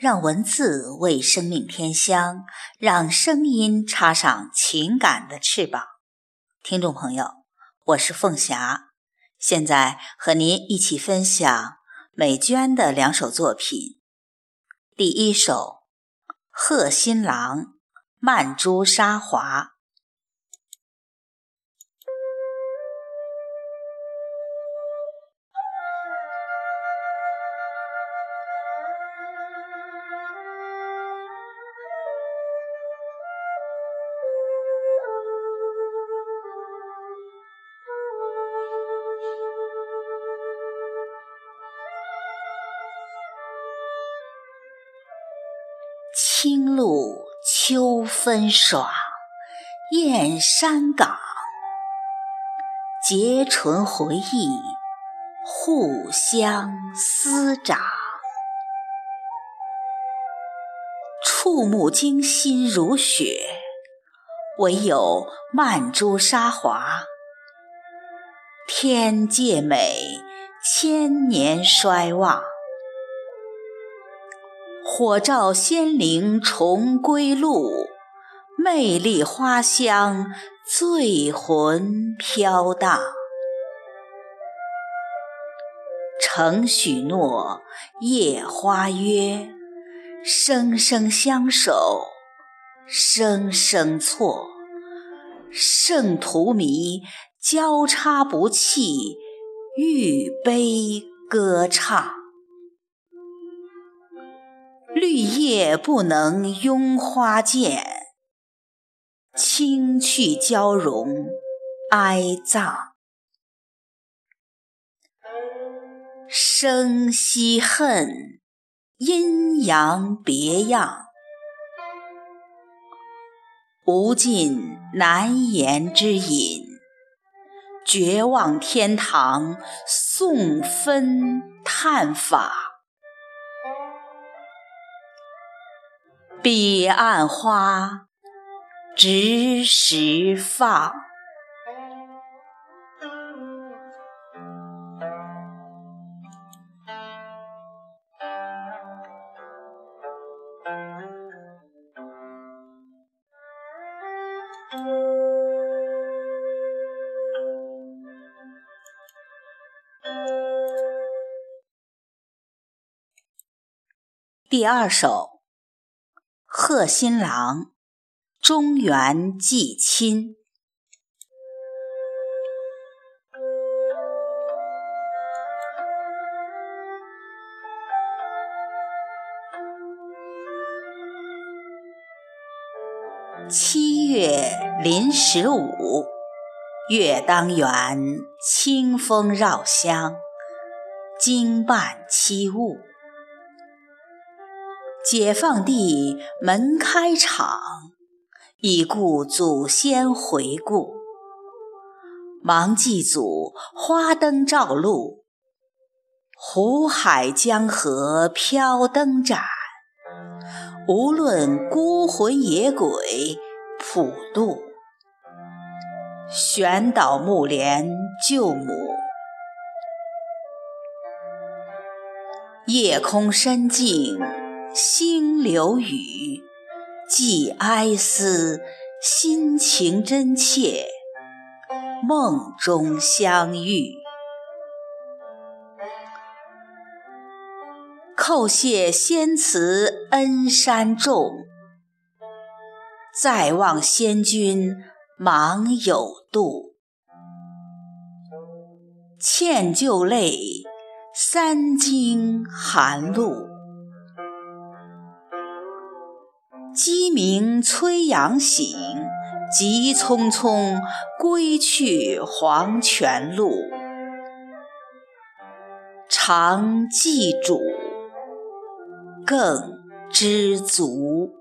让文字为生命添香，让声音插上情感的翅膀。听众朋友，我是凤霞，现在和您一起分享美娟的两首作品。第一首《贺新郎·曼珠沙华》。青露秋风爽，燕山港，结唇回忆，互相思长。触目惊心如雪，唯有曼珠沙华。天界美，千年衰忘。火照仙灵重归路，魅力花香醉魂飘荡。承许诺，夜花约，生生相守，生生错。圣荼蘼交叉不弃，玉杯歌唱。绿叶不能拥花见，青去交融哀葬。生惜恨，阴阳别样，无尽难言之隐。绝望天堂，送分探法。彼岸花，直时放。第二首。贺新郎，中原寄亲。七月临十五，月当圆，清风绕乡，经伴七雾。解放地门开场，已故祖先回顾。忙祭祖，花灯照路，湖海江河飘灯盏。无论孤魂野鬼普渡，悬岛木莲救母。夜空深静。星流雨，寄哀思，心情真切，梦中相遇。叩谢仙祠恩山重，再望仙君忙有度。欠旧泪，三更寒露。鸡鸣催羊醒，急匆匆归去黄泉路。常记主，更知足。